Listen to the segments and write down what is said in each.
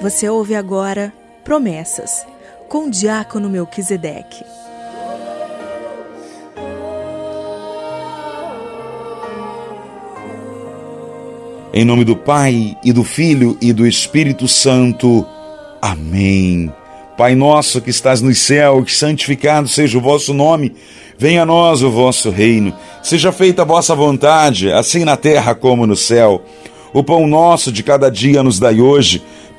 Você ouve agora Promessas, com o diácono Melquisedeque. Em nome do Pai, e do Filho, e do Espírito Santo. Amém. Pai nosso que estás no céu, que santificado seja o vosso nome. Venha a nós o vosso reino. Seja feita a vossa vontade, assim na terra como no céu. O pão nosso de cada dia nos dai hoje.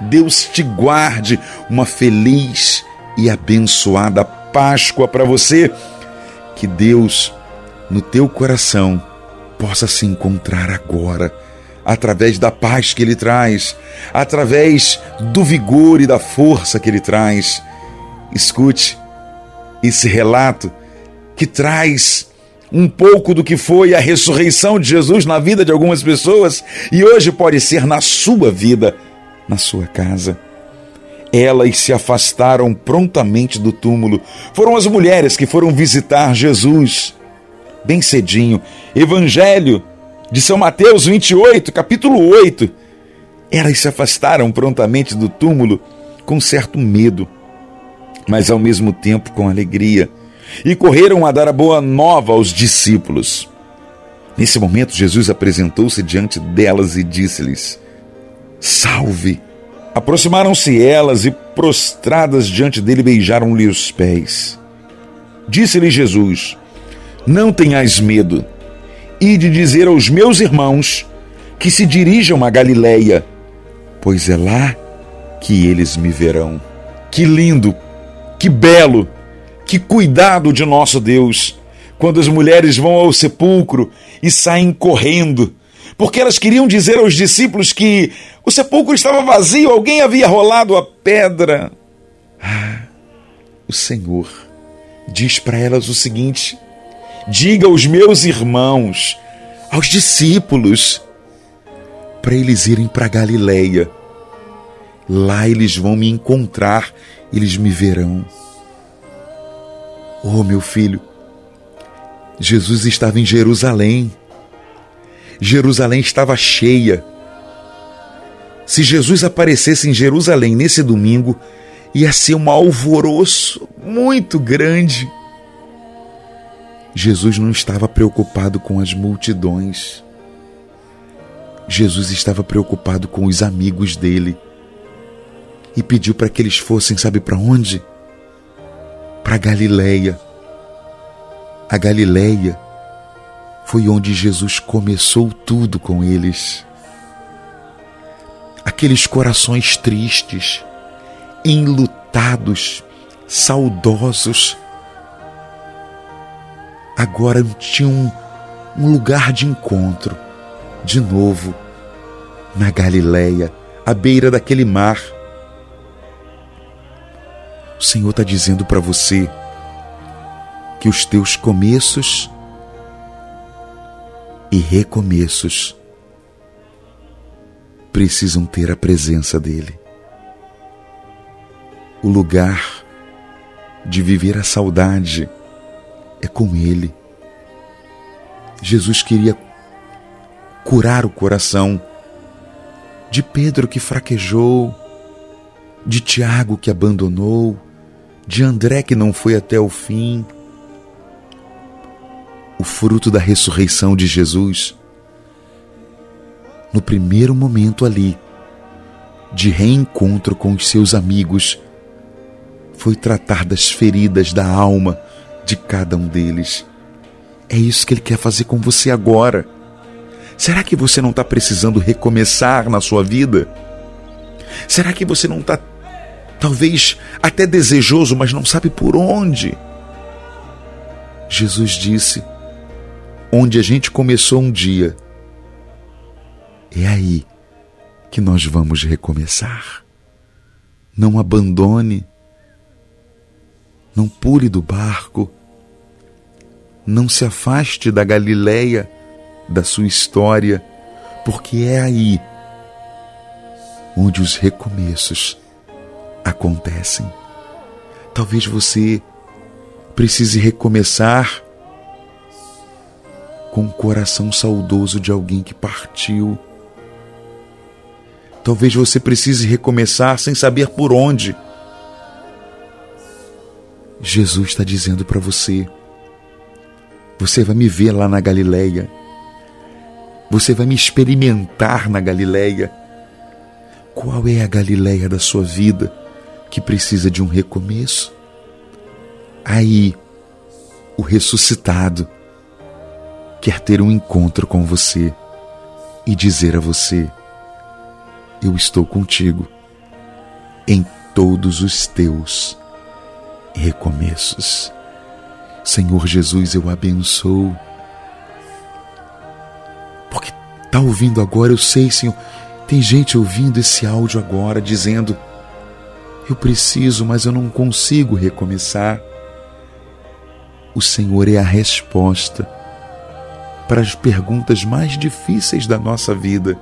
Deus te guarde. Uma feliz e abençoada Páscoa para você. Que Deus, no teu coração, possa se encontrar agora, através da paz que Ele traz, através do vigor e da força que Ele traz. Escute esse relato que traz um pouco do que foi a ressurreição de Jesus na vida de algumas pessoas e hoje pode ser na sua vida, na sua casa. Elas se afastaram prontamente do túmulo. Foram as mulheres que foram visitar Jesus bem cedinho. Evangelho de São Mateus 28, capítulo 8. Elas se afastaram prontamente do túmulo com certo medo, mas ao mesmo tempo com alegria, e correram a dar a boa nova aos discípulos. Nesse momento, Jesus apresentou-se diante delas e disse-lhes: Salve! Aproximaram-se elas e, prostradas diante dele, beijaram-lhe os pés. Disse-lhe Jesus: não tenhais medo, e de dizer aos meus irmãos que se dirijam a Galiléia, pois é lá que eles me verão. Que lindo, que belo, que cuidado de nosso Deus, quando as mulheres vão ao sepulcro e saem correndo, porque elas queriam dizer aos discípulos que o sepulcro estava vazio, alguém havia rolado a pedra. Ah, o Senhor diz para elas o seguinte: Diga aos meus irmãos, aos discípulos, para eles irem para Galileia. Lá eles vão me encontrar, eles me verão. Oh, meu filho, Jesus estava em Jerusalém. Jerusalém estava cheia. Se Jesus aparecesse em Jerusalém nesse domingo, ia ser um alvoroço muito grande. Jesus não estava preocupado com as multidões. Jesus estava preocupado com os amigos dele e pediu para que eles fossem, sabe para onde? Para Galileia. A Galileia foi onde Jesus começou tudo com eles. Aqueles corações tristes, enlutados, saudosos, agora tinha um, um lugar de encontro, de novo, na Galileia, à beira daquele mar. O Senhor está dizendo para você que os teus começos e recomeços precisam ter a presença dEle. O lugar de viver a saudade é com Ele. Jesus queria curar o coração de Pedro que fraquejou, de Tiago que abandonou, de André que não foi até o fim. O fruto da ressurreição de Jesus, no primeiro momento ali, de reencontro com os seus amigos, foi tratar das feridas da alma de cada um deles. É isso que Ele quer fazer com você agora. Será que você não está precisando recomeçar na sua vida? Será que você não está, talvez, até desejoso, mas não sabe por onde? Jesus disse: onde a gente começou um dia, é aí que nós vamos recomeçar. Não abandone. Não pule do barco. Não se afaste da Galileia, da sua história, porque é aí onde os recomeços acontecem. Talvez você precise recomeçar com o coração saudoso de alguém que partiu. Talvez você precise recomeçar sem saber por onde. Jesus está dizendo para você: você vai me ver lá na Galileia, você vai me experimentar na Galileia. Qual é a Galileia da sua vida que precisa de um recomeço? Aí, o ressuscitado quer ter um encontro com você e dizer a você: Eu estou contigo em todos os teus recomeços. Senhor Jesus, eu abençoo. Porque está ouvindo agora, eu sei, Senhor, tem gente ouvindo esse áudio agora dizendo: Eu preciso, mas eu não consigo recomeçar. O Senhor é a resposta para as perguntas mais difíceis da nossa vida.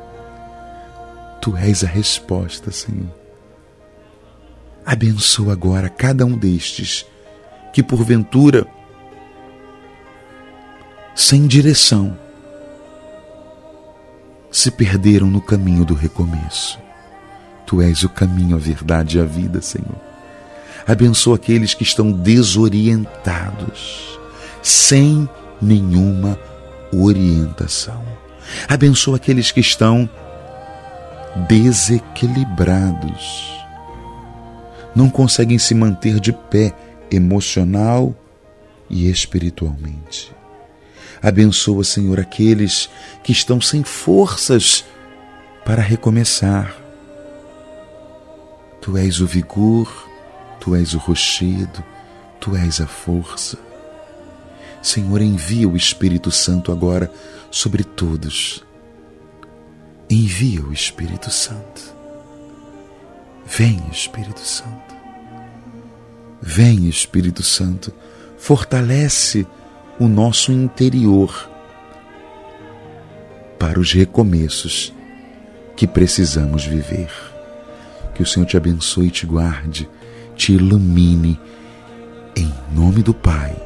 Tu és a resposta, Senhor. Abençoa agora cada um destes que, porventura, sem direção, se perderam no caminho do recomeço. Tu és o caminho, a verdade e a vida, Senhor. Abençoa aqueles que estão desorientados, sem nenhuma orientação. Abençoa aqueles que estão desequilibrados, não conseguem se manter de pé emocional e espiritualmente. Abençoa, Senhor, aqueles que estão sem forças para recomeçar. Tu és o vigor, tu és o rochedo, tu és a força. Senhor, envia o Espírito Santo agora sobre todos. Envia o Espírito Santo. Vem, Espírito Santo. Vem, Espírito Santo. Fortalece o nosso interior para os recomeços que precisamos viver. Que o Senhor te abençoe e te guarde, te ilumine, em nome do Pai